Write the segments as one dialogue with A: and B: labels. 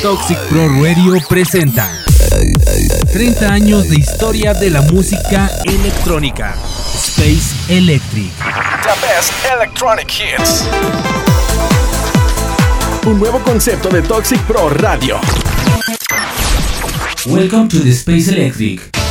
A: Toxic Pro Radio presenta 30 años de historia de la música electrónica. Space Electric.
B: The best electronic hits.
C: Un nuevo concepto de Toxic Pro Radio.
A: Welcome to the Space Electric.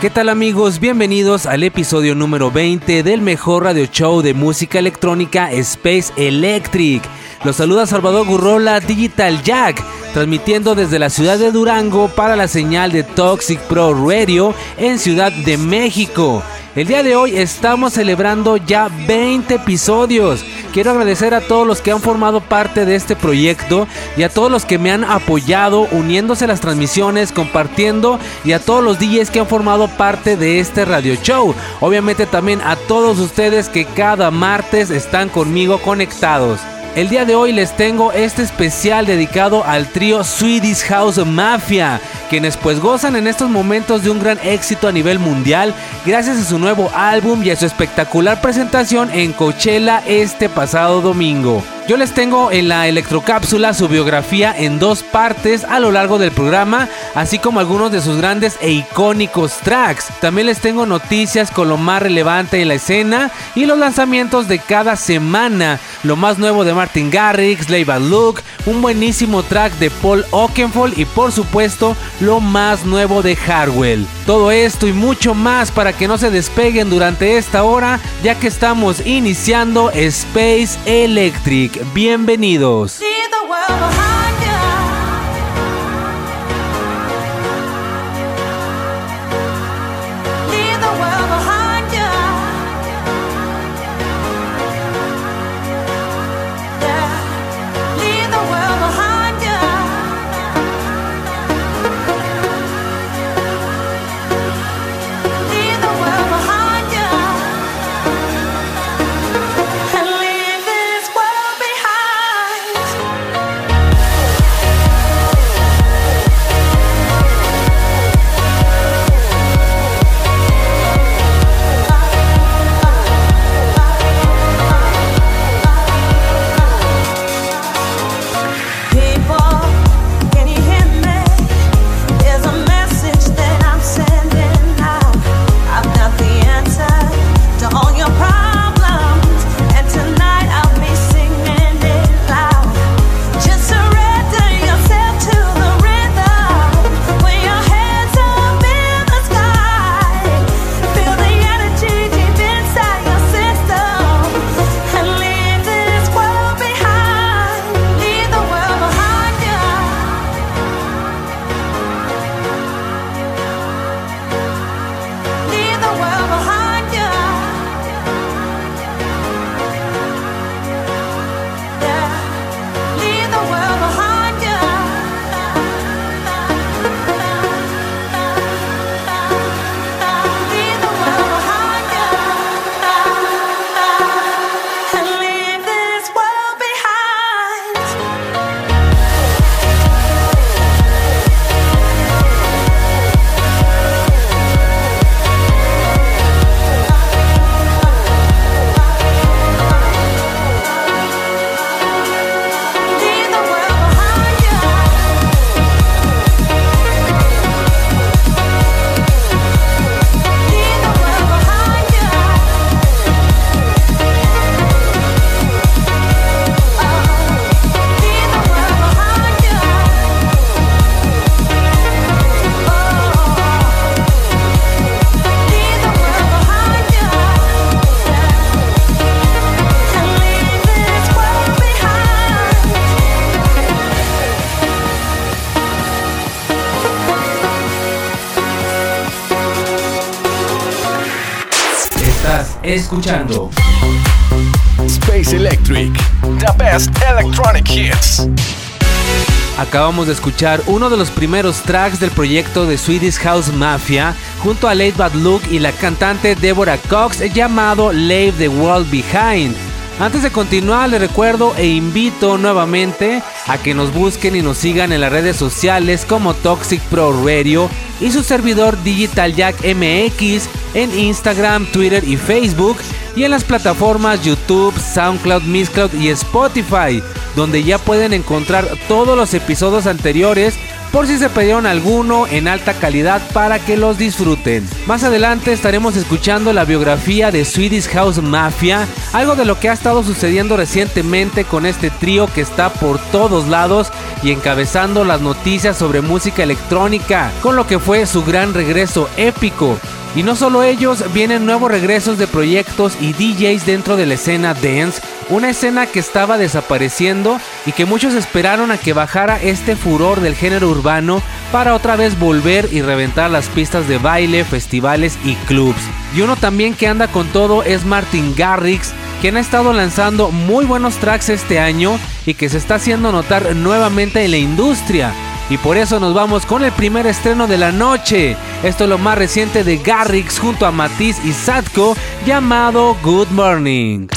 A: ¿Qué tal amigos? Bienvenidos al episodio número 20 del mejor radio show de música electrónica Space Electric. Los saluda Salvador Gurrola Digital Jack, transmitiendo desde la ciudad de Durango para la señal de Toxic Pro Radio en Ciudad de México. El día de hoy estamos celebrando ya 20 episodios. Quiero agradecer a todos los que han formado parte de este proyecto y a todos los que me han apoyado uniéndose a las transmisiones, compartiendo y a todos los DJs que han formado parte de este radio show. Obviamente también a todos ustedes que cada martes están conmigo conectados. El día de hoy les tengo este especial dedicado al trío Swedish House Mafia, quienes pues gozan en estos momentos de un gran éxito a nivel mundial gracias a su nuevo álbum y a su espectacular presentación en Coachella este pasado domingo. Yo les tengo en la electrocápsula su biografía en dos partes a lo largo del programa, así como algunos de sus grandes e icónicos tracks. También les tengo noticias con lo más relevante en la escena y los lanzamientos de cada semana. Lo más nuevo de Martin Garrix, Leiva Luke, un buenísimo track de Paul Oakenfold y por supuesto lo más nuevo de Harwell. Todo esto y mucho más para que no se despeguen durante esta hora, ya que estamos iniciando Space Electric. Bienvenidos. Escuchando
C: Space Electric.
B: The best electronic hits.
A: Acabamos de escuchar uno de los primeros tracks del proyecto de Swedish House Mafia junto a Late Bad Luke y la cantante Deborah Cox llamado Leave the World Behind. Antes de continuar, les recuerdo e invito nuevamente a que nos busquen y nos sigan en las redes sociales como Toxic Pro Radio y su servidor Digital Jack MX en Instagram, Twitter y Facebook y en las plataformas YouTube, SoundCloud, Mixcloud y Spotify, donde ya pueden encontrar todos los episodios anteriores por si se perdieron alguno en alta calidad para que los disfruten. Más adelante estaremos escuchando la biografía de Swedish House Mafia, algo de lo que ha estado sucediendo recientemente con este trío que está por todos lados y encabezando las noticias sobre música electrónica, con lo que fue su gran regreso épico. Y no solo ellos, vienen nuevos regresos de proyectos y DJs dentro de la escena dance, una escena que estaba desapareciendo y que muchos esperaron a que bajara este furor del género urbano para otra vez volver y reventar las pistas de baile, festivales y clubs. Y uno también que anda con todo es Martin Garrix, quien ha estado lanzando muy buenos tracks este año y que se está haciendo notar nuevamente en la industria. Y por eso nos vamos con el primer estreno de la noche. Esto es lo más reciente de Garrix junto a Matisse y Sadko llamado Good Morning.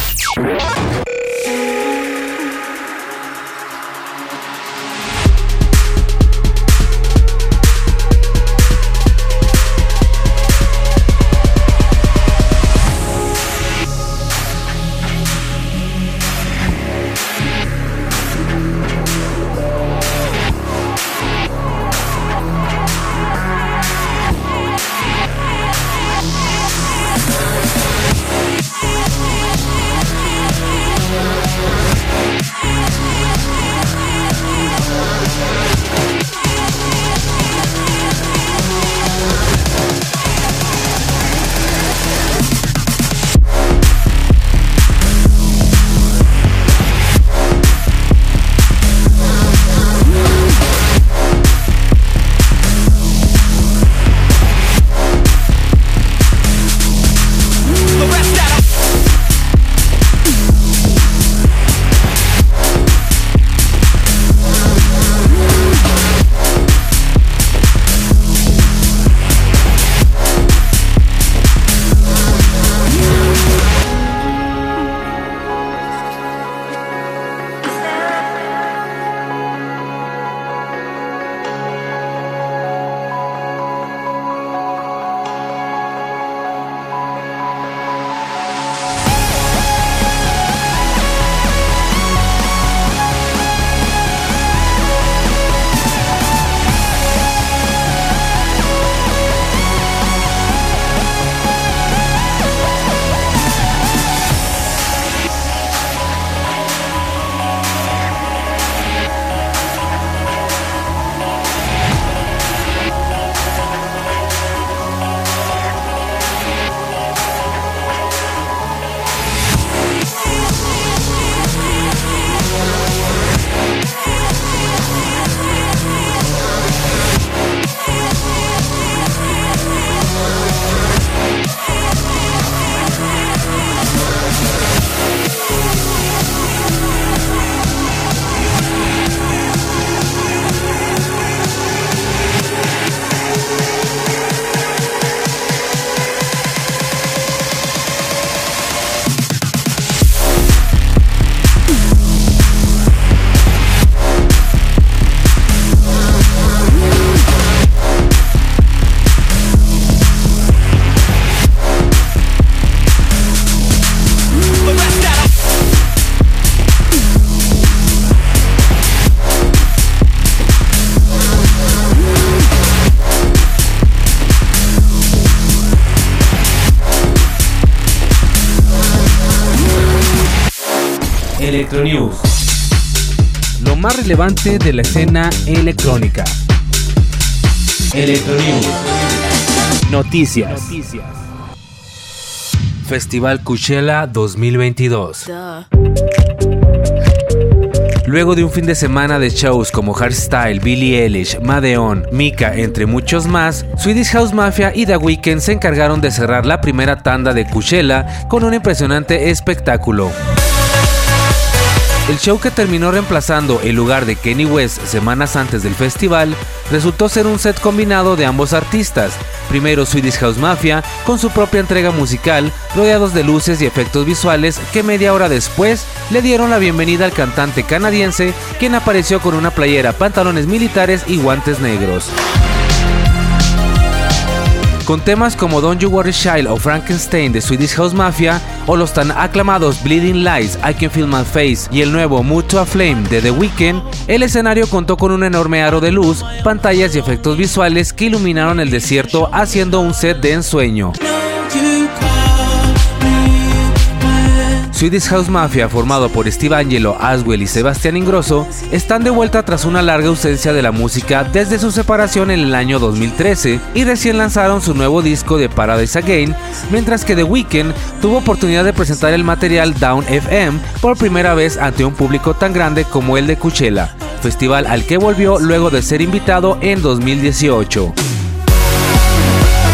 A: Relevante de la escena electrónica. Electronews. Noticias. Festival Coachella 2022. Luego de un fin de semana de shows como Hardstyle, Billie Eilish, Madeon, Mika, entre muchos más, Swedish House Mafia y The Weeknd se encargaron de cerrar la primera tanda de Coachella con un impresionante espectáculo. El show que terminó reemplazando el lugar de Kenny West semanas antes del festival resultó ser un set combinado de ambos artistas. Primero Swedish House Mafia con su propia entrega musical, rodeados de luces y efectos visuales que media hora después le dieron la bienvenida al cantante canadiense, quien apareció con una playera, pantalones militares y guantes negros. Con temas como Don't You Worry Child o Frankenstein de Swedish House Mafia, o los tan aclamados Bleeding Lights, I Can Feel My Face y el nuevo a Flame de The Weeknd, el escenario contó con un enorme aro de luz, pantallas y efectos visuales que iluminaron el desierto haciendo un set de ensueño. Swedish House Mafia, formado por Steve Angelo, Aswell y Sebastián Ingrosso, están de vuelta tras una larga ausencia de la música desde su separación en el año 2013 y recién lanzaron su nuevo disco de Paradise Again, mientras que The Weeknd tuvo oportunidad de presentar el material Down FM por primera vez ante un público tan grande como el de Coachella, festival al que volvió luego de ser invitado en 2018.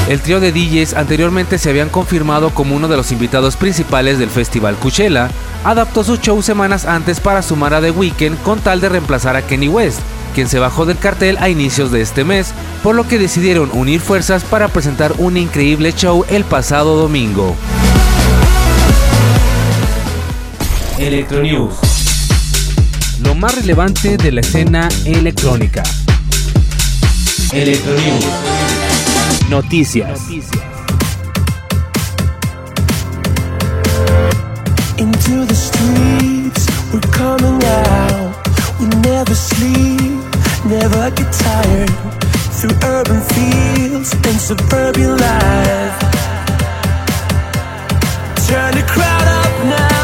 A: El trío de DJs anteriormente se habían confirmado como uno de los invitados principales del festival Coachella, adaptó su show semanas antes para sumar a The Weeknd con tal de reemplazar a Kenny West, quien se bajó del cartel a inicios de este mes, por lo que decidieron unir fuerzas para presentar un increíble show el pasado domingo. Electronews. Lo más relevante de la escena electrónica. Electronews. Noticias.
D: Into the streets, we're coming out. We never sleep, never get tired. Through urban fields and suburban life. Turn the crowd up now,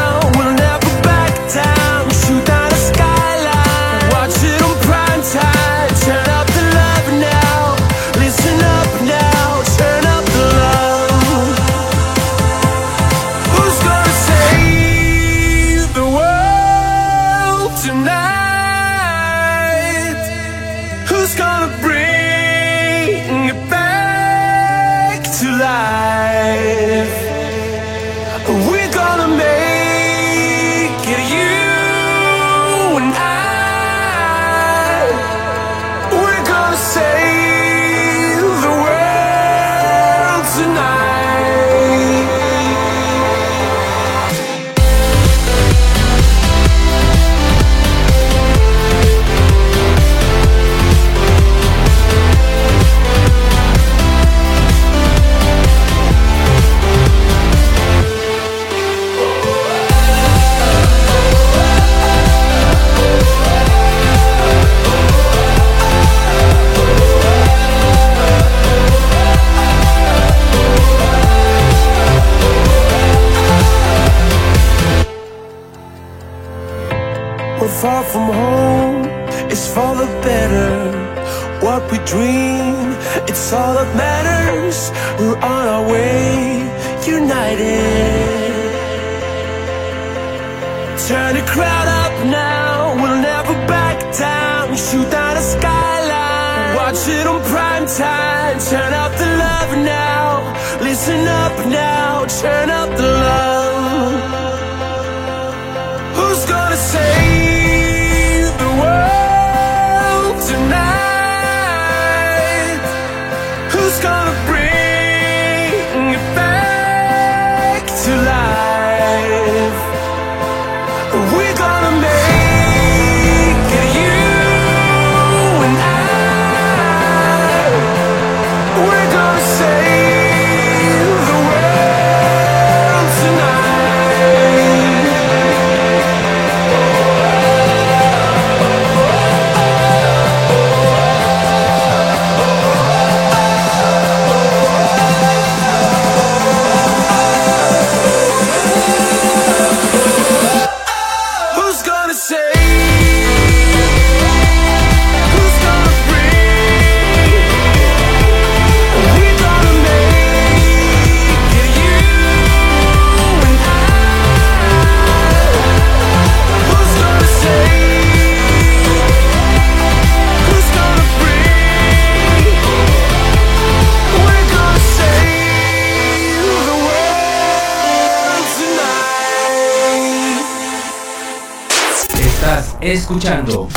A: escuchando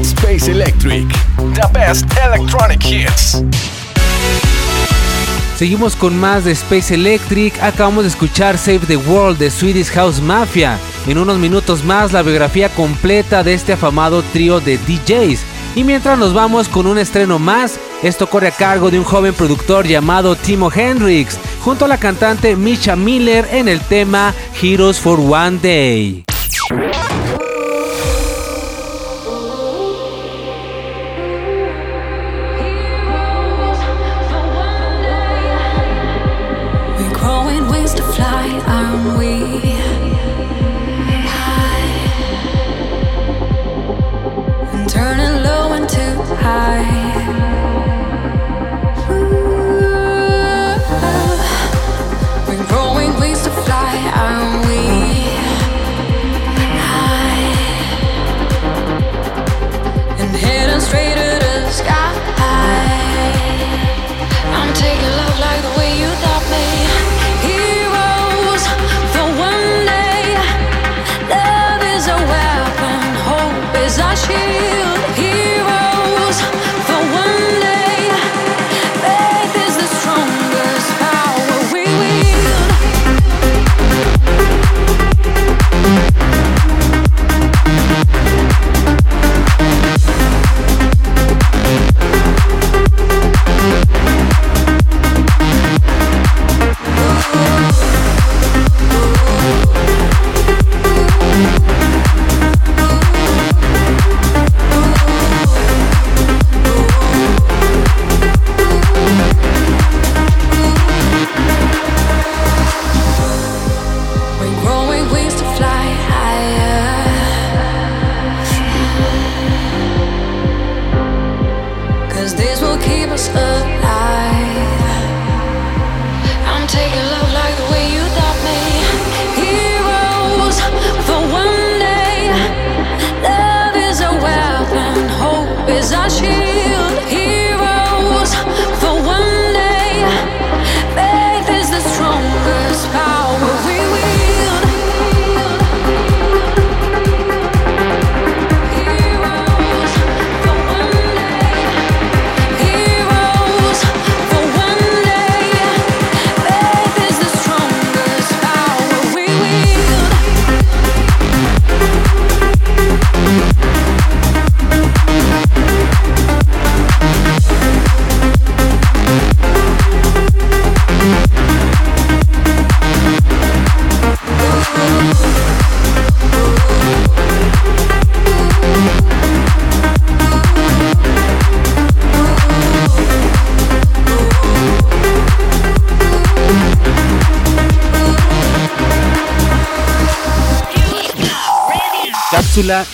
C: Space Electric.
B: The best electronic hits.
A: Seguimos con más de Space Electric. Acabamos de escuchar Save the World de Swedish House Mafia. En unos minutos más la biografía completa de este afamado trío de DJs. Y mientras nos vamos con un estreno más, esto corre a cargo de un joven productor llamado Timo Hendrix, junto a la cantante Misha Miller en el tema Heroes for One Day.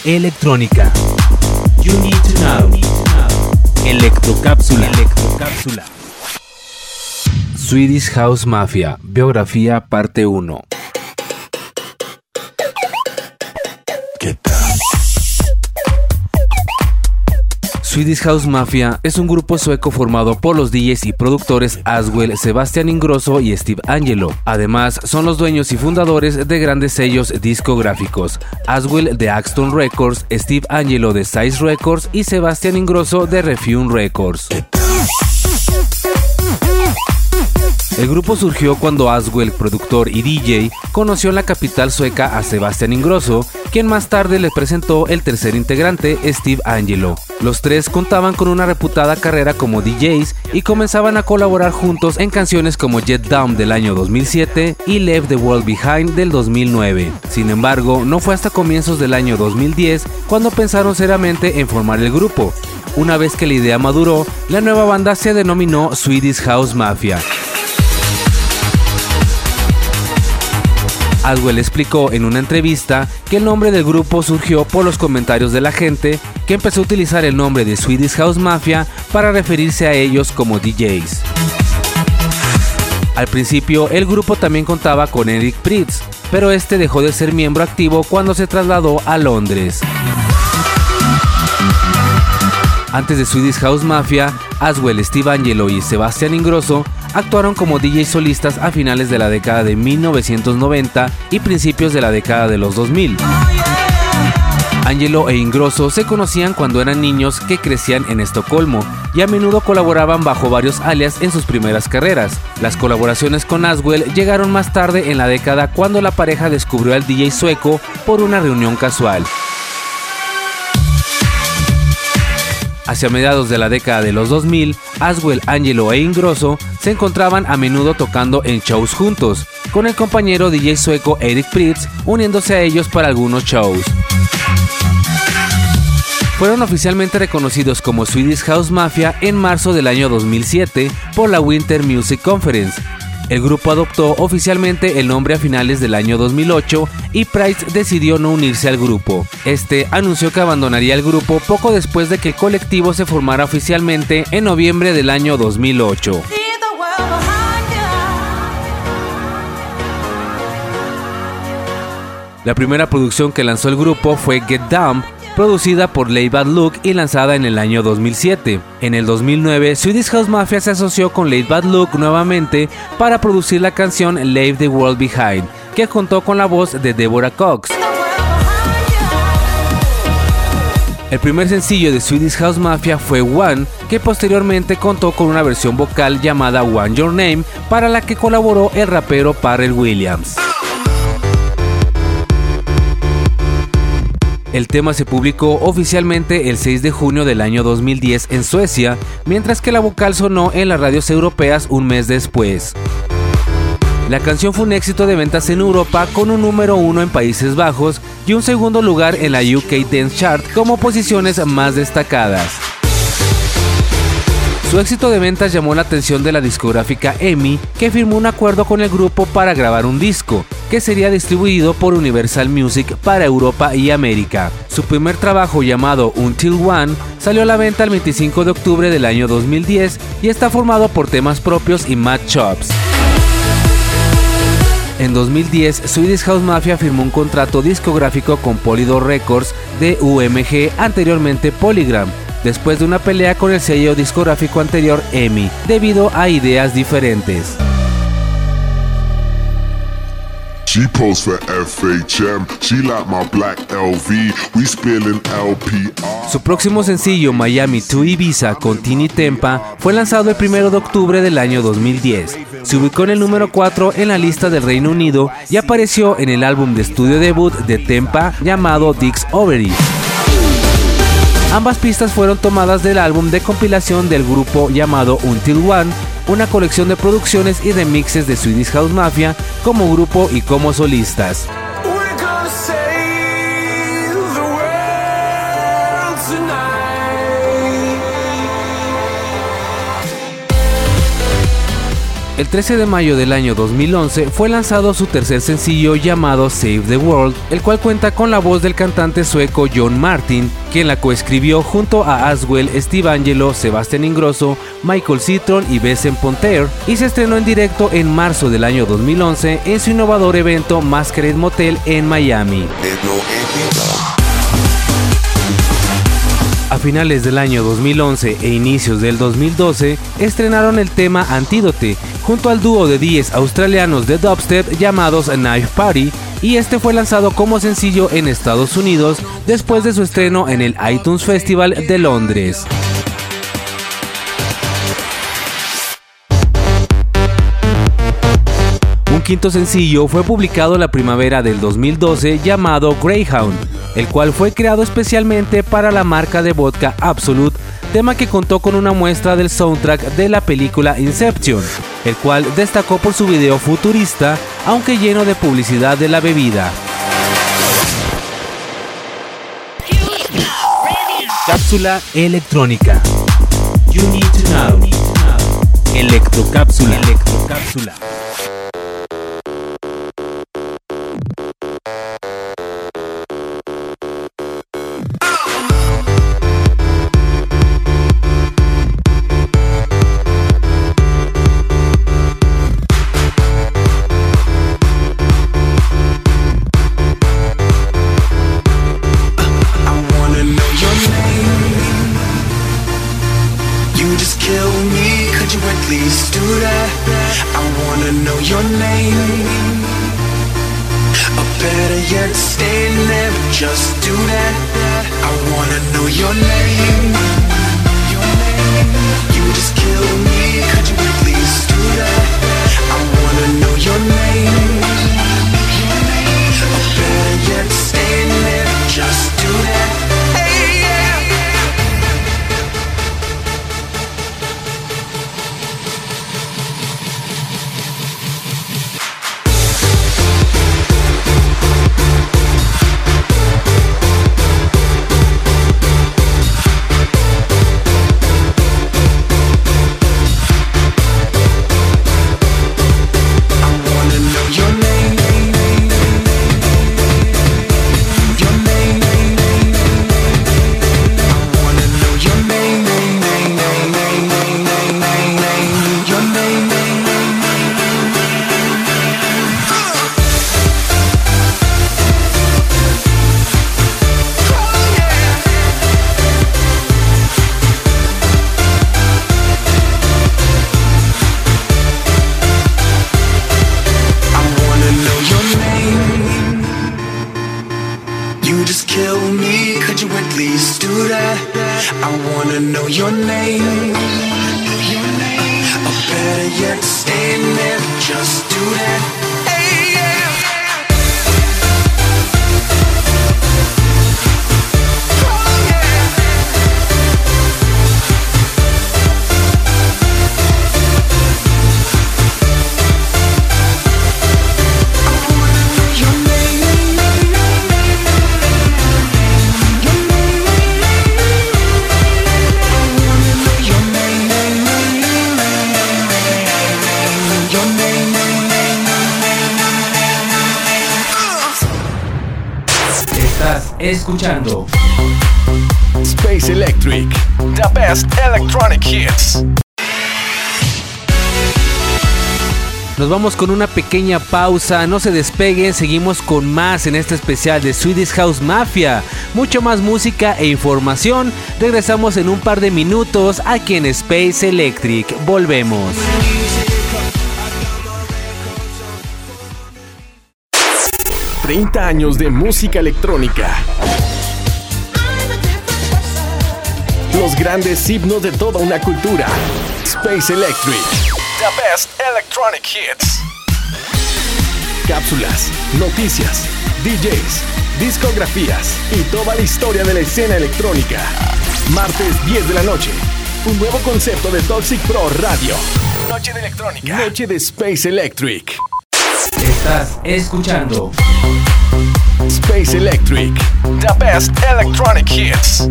A: Electrónica. You need to know. Electrocápsula. Electrocápsula. Swedish House Mafia, biografía parte 1. Swedish House Mafia es un grupo sueco formado por los DJs y productores Aswell, Sebastian Ingrosso y Steve Angelo. Además, son los dueños y fundadores de grandes sellos discográficos. Aswell de Axton Records, Steve Angelo de Size Records y Sebastian Ingrosso de Refune Records. El grupo surgió cuando Aswell, productor y DJ, conoció en la capital sueca a Sebastian Ingrosso, quien más tarde le presentó el tercer integrante, Steve Angelo. Los tres contaban con una reputada carrera como DJs y comenzaban a colaborar juntos en canciones como Jet Down del año 2007 y Left the World Behind del 2009. Sin embargo, no fue hasta comienzos del año 2010 cuando pensaron seriamente en formar el grupo. Una vez que la idea maduró, la nueva banda se denominó Swedish House Mafia. Aswell explicó en una entrevista que el nombre del grupo surgió por los comentarios de la gente que empezó a utilizar el nombre de Swedish House Mafia para referirse a ellos como DJs. Al principio el grupo también contaba con Eric Pritz, pero este dejó de ser miembro activo cuando se trasladó a Londres. Antes de Swedish House Mafia, Aswell, Steve Angelo y Sebastian Ingrosso actuaron como DJs solistas a finales de la década de 1990 y principios de la década de los 2000. Angelo e Ingrosso se conocían cuando eran niños que crecían en Estocolmo y a menudo colaboraban bajo varios alias en sus primeras carreras. Las colaboraciones con Aswell llegaron más tarde en la década cuando la pareja descubrió al DJ sueco por una reunión casual. Hacia mediados de la década de los 2000, Aswell, Angelo e Ingrosso se encontraban a menudo tocando en shows juntos, con el compañero DJ sueco Eric Pritz uniéndose a ellos para algunos shows. Fueron oficialmente reconocidos como Swedish House Mafia en marzo del año 2007 por la Winter Music Conference, el grupo adoptó oficialmente el nombre a finales del año 2008 y Price decidió no unirse al grupo. Este anunció que abandonaría el grupo poco después de que el colectivo se formara oficialmente en noviembre del año 2008. La primera producción que lanzó el grupo fue Get Down, producida por Lay Bad Look y lanzada en el año 2007. En el 2009, Swedish House Mafia se asoció con Lay Bad Look nuevamente para producir la canción Leave the World Behind, que contó con la voz de Deborah Cox. El primer sencillo de Swedish House Mafia fue One, que posteriormente contó con una versión vocal llamada One Your Name, para la que colaboró el rapero Parrell Williams. El tema se publicó oficialmente el 6 de junio del año 2010 en Suecia, mientras que la vocal sonó en las radios europeas un mes después. La canción fue un éxito de ventas en Europa con un número uno en Países Bajos y un segundo lugar en la UK Dance Chart como posiciones más destacadas. Su éxito de ventas llamó la atención de la discográfica EMI, que firmó un acuerdo con el grupo para grabar un disco, que sería distribuido por Universal Music para Europa y América. Su primer trabajo llamado Until One salió a la venta el 25 de octubre del año 2010 y está formado por temas propios y matchups. En 2010, Swedish House Mafia firmó un contrato discográfico con Polydor Records de UMG, anteriormente Polygram, después de una pelea con el sello discográfico anterior EMI, debido a ideas diferentes.
E: She posed for FHM, she like my black LV, we spilling LPR.
A: Su próximo sencillo, Miami to Ibiza con Tini Tempa, fue lanzado el 1 de octubre del año 2010. Se ubicó en el número 4 en la lista del Reino Unido y apareció en el álbum de estudio debut de Tempa llamado Dix Overy. Ambas pistas fueron tomadas del álbum de compilación del grupo llamado Until One, una colección de producciones y remixes de Swedish House Mafia como grupo y como solistas. El 13 de mayo del año 2011 fue lanzado su tercer sencillo llamado Save the World, el cual cuenta con la voz del cantante sueco John Martin, quien la coescribió junto a Aswell, Steve Angelo, Sebastian Ingrosso, Michael Citron y Besen Ponter, y se estrenó en directo en marzo del año 2011 en su innovador evento Masquerade Motel en Miami. Finales del año 2011 e inicios del 2012 estrenaron el tema Antídote junto al dúo de 10 australianos de dubstep llamados Knife Party y este fue lanzado como sencillo en Estados Unidos después de su estreno en el iTunes Festival de Londres. Quinto sencillo fue publicado la primavera del 2012 llamado Greyhound, el cual fue creado especialmente para la marca de vodka Absolute, tema que contó con una muestra del soundtrack de la película Inception, el cual destacó por su video futurista, aunque lleno de publicidad de la bebida. Cápsula electrónica. You need to know. Electrocápsula. Electrocápsula. Vamos con una pequeña pausa, no se despeguen, seguimos con más en este especial de Swedish House Mafia. Mucho más música e información. Regresamos en un par de minutos aquí en Space Electric. Volvemos.
C: 30 años de música electrónica. Los grandes himnos de toda una cultura. Space Electric.
B: The best electronic hits.
C: Cápsulas, noticias, DJs, discografías y toda la historia de la escena electrónica. Martes 10 de la noche. Un nuevo concepto de Toxic Pro Radio.
B: Noche de electrónica.
C: Noche de Space Electric.
A: Estás escuchando
C: Space Electric.
B: The best electronic hits.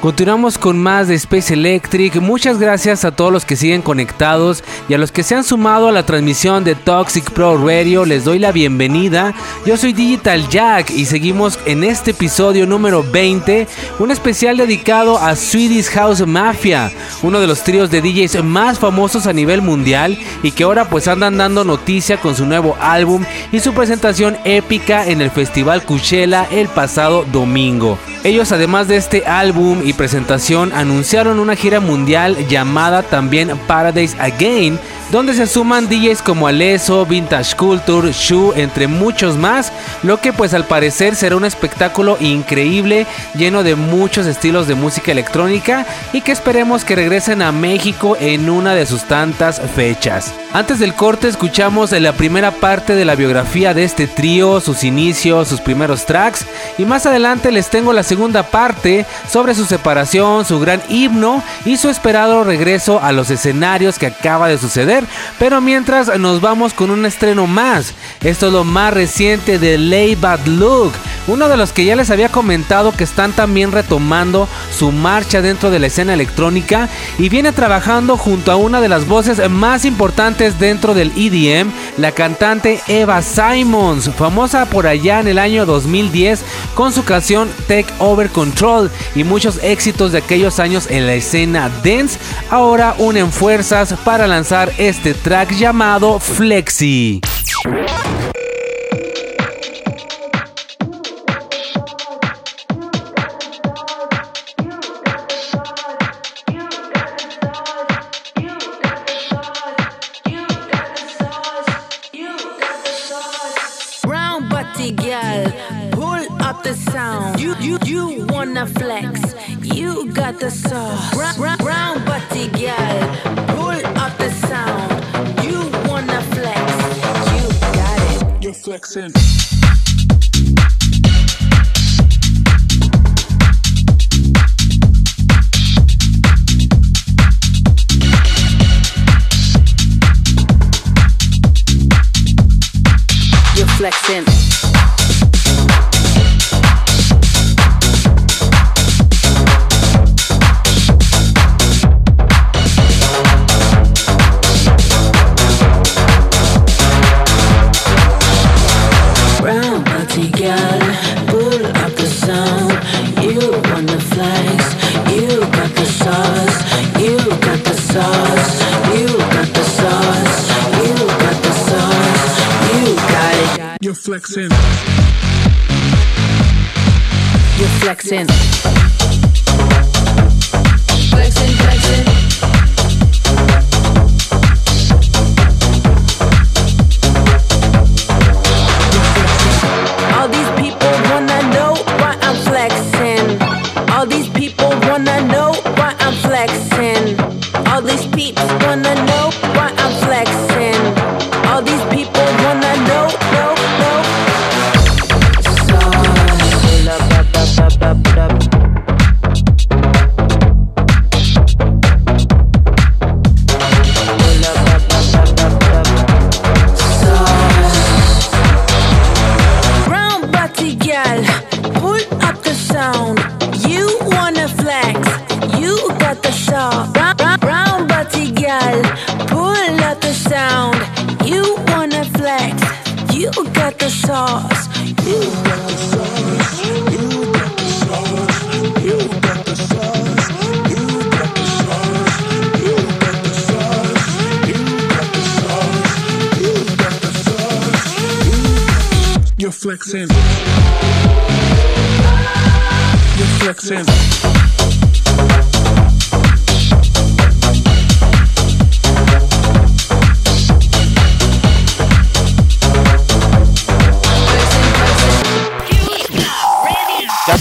A: Continuamos con más de Space Electric. Muchas gracias a todos los que siguen conectados y a los que se han sumado a la transmisión de Toxic Pro Radio. Les doy la bienvenida. Yo soy Digital Jack y seguimos en este episodio número 20, un especial dedicado a Swedish House Mafia, uno de los tríos de DJs más famosos a nivel mundial y que ahora pues andan dando noticia con su nuevo álbum y su presentación épica en el Festival Coachella el pasado domingo. Ellos además de este álbum y presentación anunciaron una gira mundial llamada también Paradise Again, donde se suman DJs como Alesso, Vintage Culture, Shu, entre muchos más, lo que pues al parecer será un espectáculo increíble, lleno de muchos estilos de música electrónica y que esperemos que regresen a México en una de sus tantas fechas. Antes del corte escuchamos la primera parte de la biografía de este trío, sus inicios, sus primeros tracks y más adelante les tengo la segunda parte sobre su su gran himno y su esperado regreso a los escenarios que acaba de suceder. Pero mientras nos vamos con un estreno más. Esto es lo más reciente de Lay Bad Look, uno de los que ya les había comentado que están también retomando su marcha dentro de la escena electrónica y viene trabajando junto a una de las voces más importantes dentro del EDM, la cantante Eva Simons, famosa por allá en el año 2010 con su canción Take Over Control y muchos éxitos de aquellos años en la escena dance, ahora unen fuerzas para lanzar este track llamado Flexi.
F: Got.
G: You're flexing.
F: You're flexing.
G: Flexing,
F: flexing.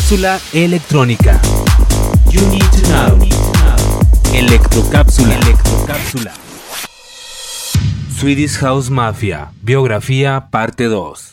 A: Cápsula electrónica. You. Electrocápsula. Electrocápsula. Swedish House Mafia. Biografía parte 2.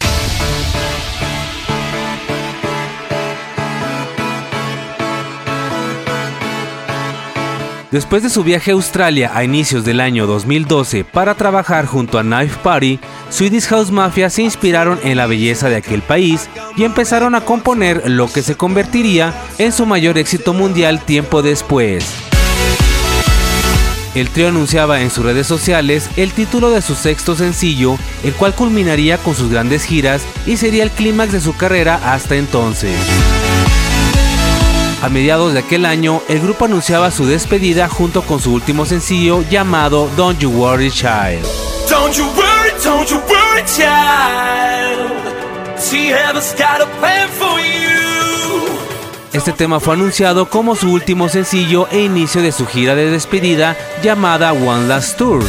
A: Después de su viaje a Australia a inicios del año 2012 para trabajar junto a Knife Party, Swedish House Mafia se inspiraron en la belleza de aquel país y empezaron a componer lo que se convertiría en su mayor éxito mundial tiempo después. El trío anunciaba en sus redes sociales el título de su sexto sencillo, el cual culminaría con sus grandes giras y sería el clímax de su carrera hasta entonces. A mediados de aquel año, el grupo anunciaba su despedida junto con su último sencillo llamado Don't You Worry Child. Este tema fue anunciado como su último sencillo e inicio de su gira de despedida llamada One Last Tour.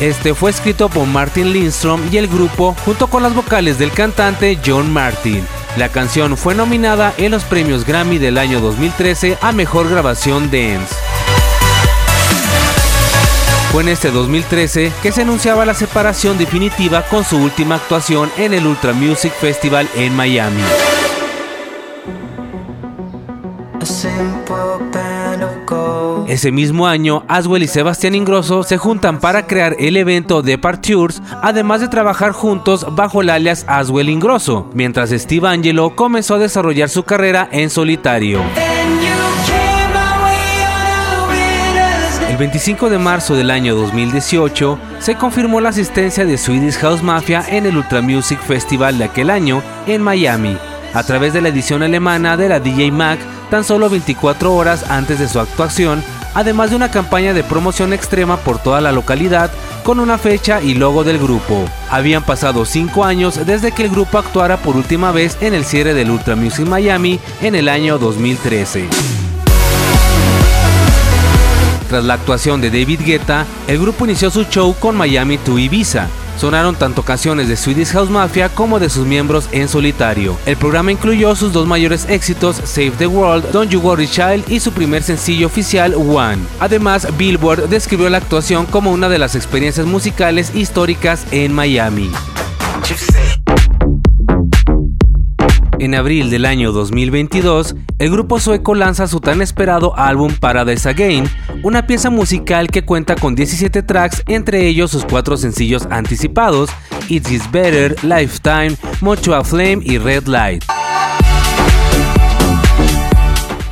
A: Este fue escrito por Martin Lindstrom y el grupo junto con las vocales del cantante John Martin. La canción fue nominada en los premios Grammy del año 2013 a Mejor Grabación Dance. Fue en este 2013 que se anunciaba la separación definitiva con su última actuación en el Ultra Music Festival en Miami. Ese mismo año, Aswell y Sebastián Ingrosso se juntan para crear el evento Departures, además de trabajar juntos bajo el alias Aswell Ingrosso, mientras Steve Angelo comenzó a desarrollar su carrera en solitario. El 25 de marzo del año 2018 se confirmó la asistencia de Swedish House Mafia en el Ultra Music Festival de aquel año en Miami, a través de la edición alemana de la DJ Mag tan solo 24 horas antes de su actuación, además de una campaña de promoción extrema por toda la localidad con una fecha y logo del grupo. Habían pasado 5 años desde que el grupo actuara por última vez en el cierre del Ultra Music Miami en el año 2013. Tras la actuación de David Guetta, el grupo inició su show con Miami to Ibiza. Sonaron tanto canciones de Swedish House Mafia como de sus miembros en solitario. El programa incluyó sus dos mayores éxitos, Save the World, Don't You Worry Child y su primer sencillo oficial, One. Además, Billboard describió la actuación como una de las experiencias musicales históricas en Miami. En abril del año 2022, el grupo sueco lanza su tan esperado álbum Paradise Again, una pieza musical que cuenta con 17 tracks, entre ellos sus cuatro sencillos anticipados, It Is Better, Lifetime, Mucho Flame y Red Light.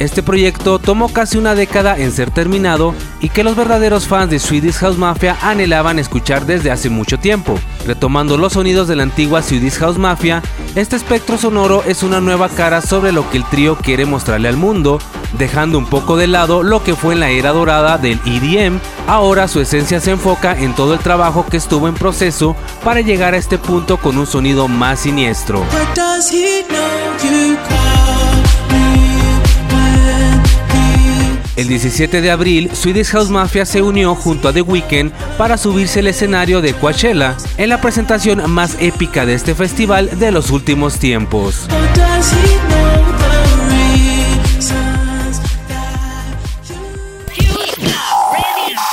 A: Este proyecto tomó casi una década en ser terminado y que los verdaderos fans de Swedish House Mafia anhelaban escuchar desde hace mucho tiempo. Retomando los sonidos de la antigua Swedish House Mafia, este espectro sonoro es una nueva cara sobre lo que el trío quiere mostrarle al mundo, dejando un poco de lado lo que fue en la era dorada del EDM, ahora su esencia se enfoca en todo el trabajo que estuvo en proceso para llegar a este punto con un sonido más siniestro. El 17 de abril, Swedish House Mafia se unió junto a The Weeknd para subirse al escenario de Coachella en la presentación más épica de este festival de los últimos tiempos.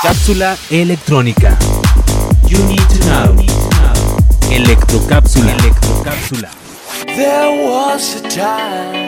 A: Cápsula electrónica. You need to know. Electrocápsula. Electrocápsula.
D: There was a time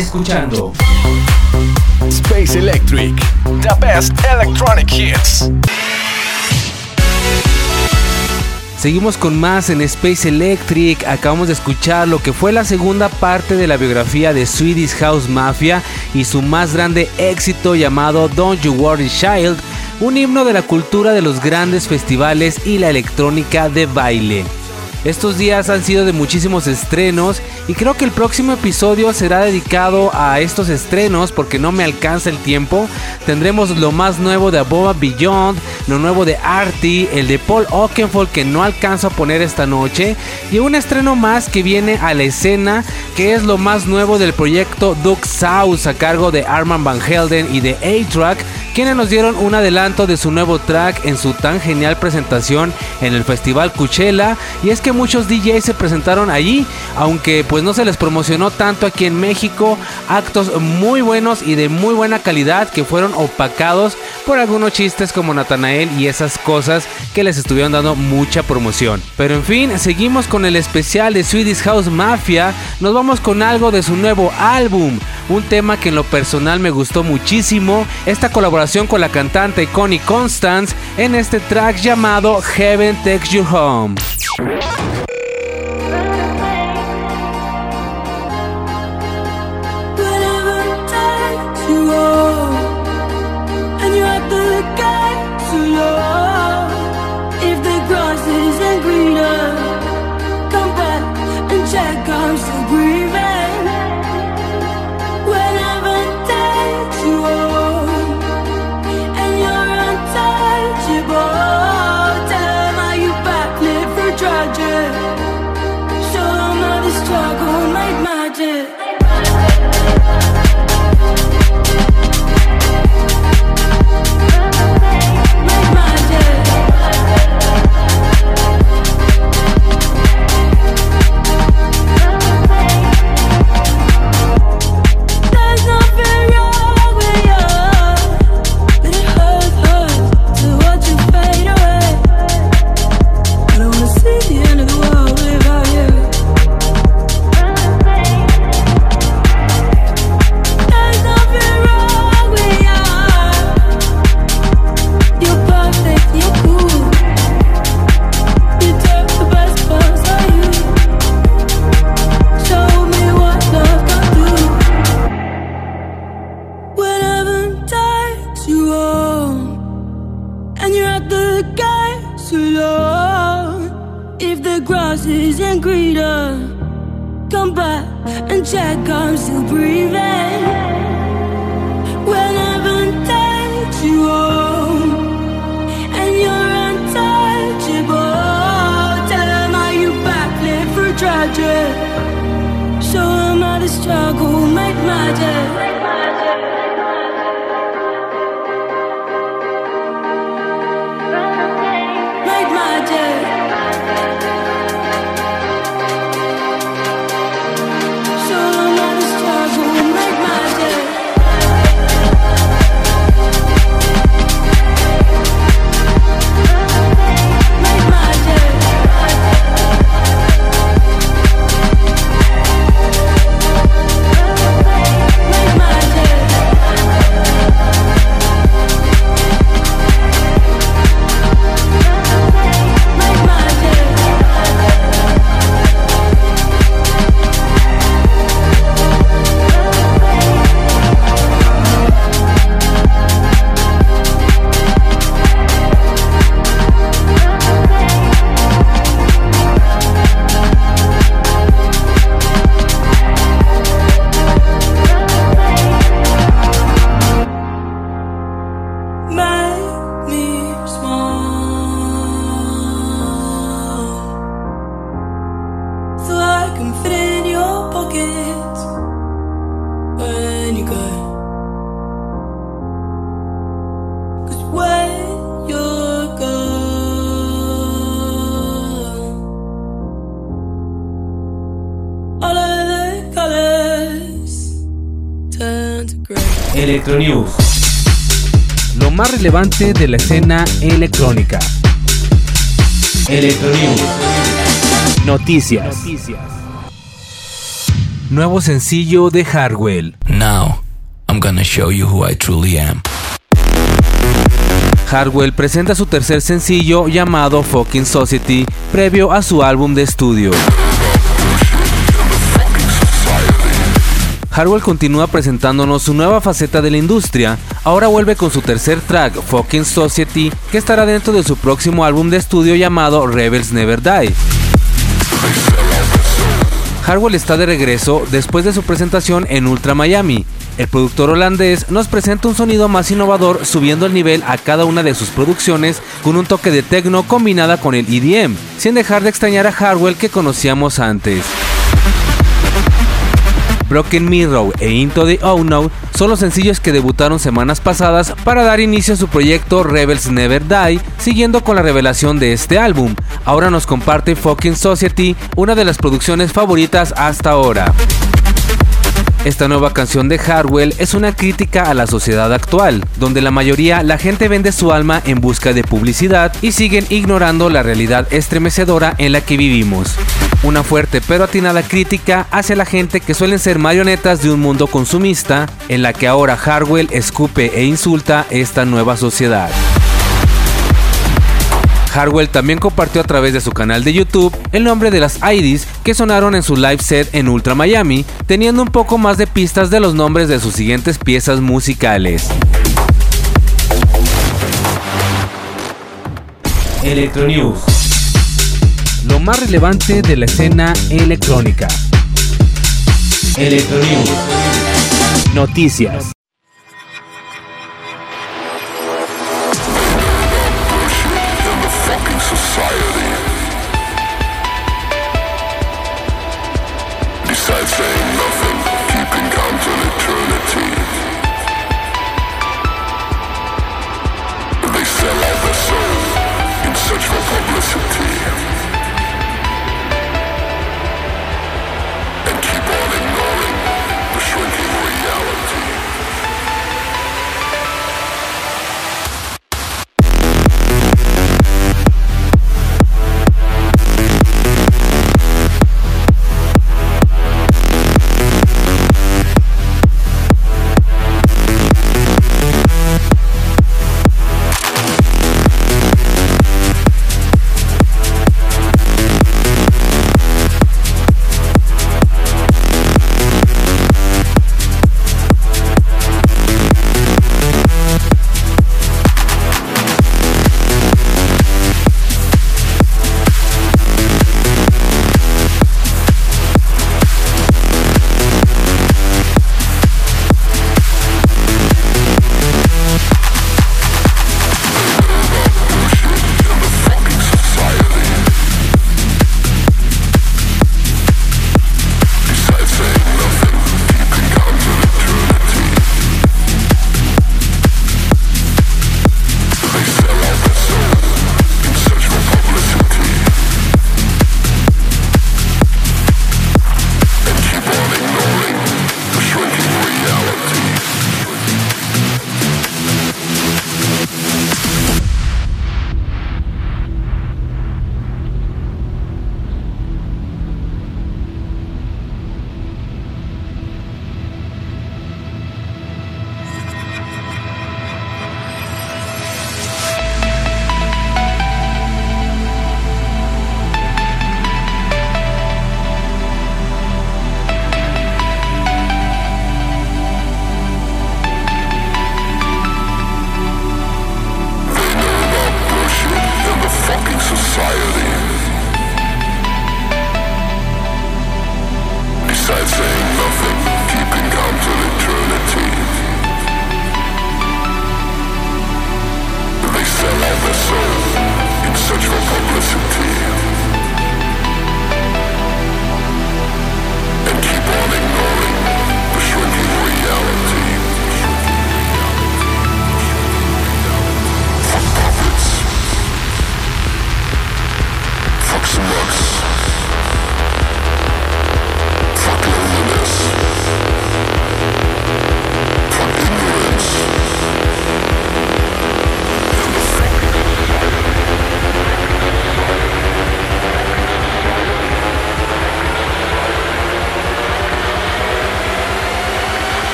A: escuchando
C: Space Electric,
B: the best electronic hits.
A: Seguimos con más en Space Electric. Acabamos de escuchar lo que fue la segunda parte de la biografía de Swedish House Mafia y su más grande éxito llamado Don't You Worry Child, un himno de la cultura de los grandes festivales y la electrónica de baile. Estos días han sido de muchísimos estrenos y creo que el próximo episodio será dedicado a estos estrenos porque no me alcanza el tiempo. Tendremos lo más nuevo de Above Beyond, lo nuevo de Artie, el de Paul Oakenfold que no alcanzo a poner esta noche y un estreno más que viene a la escena que es lo más nuevo del proyecto Duke South a cargo de Arman Van Helden y de A-Track quienes nos dieron un adelanto de su nuevo track en su tan genial presentación en el Festival Coachella. Y es que muchos DJs se presentaron allí, aunque pues no se les promocionó tanto aquí en México, actos muy buenos y de muy buena calidad que fueron opacados por algunos chistes como Natanael y esas cosas que les estuvieron dando mucha promoción. Pero en fin, seguimos con el especial de Swedish House Mafia, nos vamos con algo de su nuevo álbum, un tema que en lo personal me gustó muchísimo, esta colaboración con la cantante Connie Constance en este track llamado Heaven Takes You Home.
F: I did.
A: Electronews. Lo más relevante de la escena electrónica. Electronews. Noticias. Nuevo sencillo de Hardwell.
H: Now, I'm gonna show you who I truly am.
A: Hardwell presenta su tercer sencillo llamado Fucking Society, previo a su álbum de estudio. Hardwell continúa presentándonos su nueva faceta de la industria, ahora vuelve con su tercer track, Fucking Society, que estará dentro de su próximo álbum de estudio llamado Rebels Never Die. Hardwell está de regreso después de su presentación en Ultra Miami. El productor holandés nos presenta un sonido más innovador subiendo el nivel a cada una de sus producciones con un toque de techno combinada con el EDM, sin dejar de extrañar a Hardwell que conocíamos antes. Broken Mirror e Into the Unknown son los sencillos que debutaron semanas pasadas para dar inicio a su proyecto Rebels Never Die, siguiendo con la revelación de este álbum. Ahora nos comparte Fucking Society, una de las producciones favoritas hasta ahora. Esta nueva canción de Hardwell es una crítica a la sociedad actual, donde la mayoría la gente vende su alma en busca de publicidad y siguen ignorando la realidad estremecedora en la que vivimos. Una fuerte pero atinada crítica hacia la gente que suelen ser marionetas de un mundo consumista, en la que ahora Hardwell escupe e insulta esta nueva sociedad. Hardwell también compartió a través de su canal de YouTube el nombre de las IDs que sonaron en su live set en Ultra Miami, teniendo un poco más de pistas de los nombres de sus siguientes piezas musicales. Electronews. Lo más relevante de la escena electrónica. Electronews. Noticias.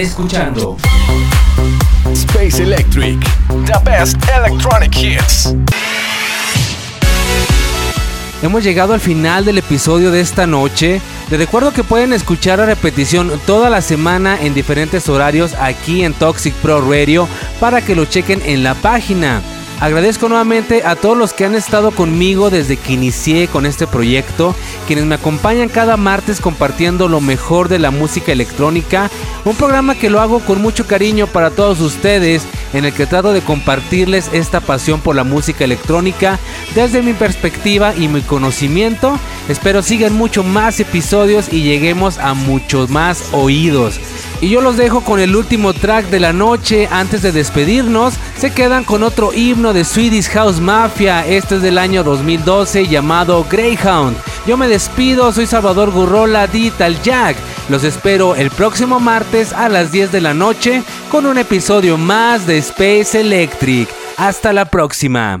A: Escuchando
C: Space Electric.
B: The best electronic hits.
A: Hemos llegado al final del episodio de esta noche. Les recuerdo que pueden escuchar a repetición toda la semana en diferentes horarios aquí en Toxic Pro Radio para que lo chequen en la página. Agradezco nuevamente a todos los que han estado conmigo desde que inicié con este proyecto, quienes me acompañan cada martes compartiendo lo mejor de la música electrónica, un programa que lo hago con mucho cariño para todos ustedes, en el que trato de compartirles esta pasión por la música electrónica desde mi perspectiva y mi conocimiento. Espero sigan mucho más episodios y lleguemos a muchos más oídos. Y yo los dejo con el último track de la noche antes de despedirnos. Se quedan con otro himno de Swedish House Mafia. Este es del año 2012 llamado Greyhound. Yo me despido, soy Salvador Gurrola Digital Jack. Los espero el próximo martes a las 10 de la noche con un episodio más de Space Electric. Hasta la próxima.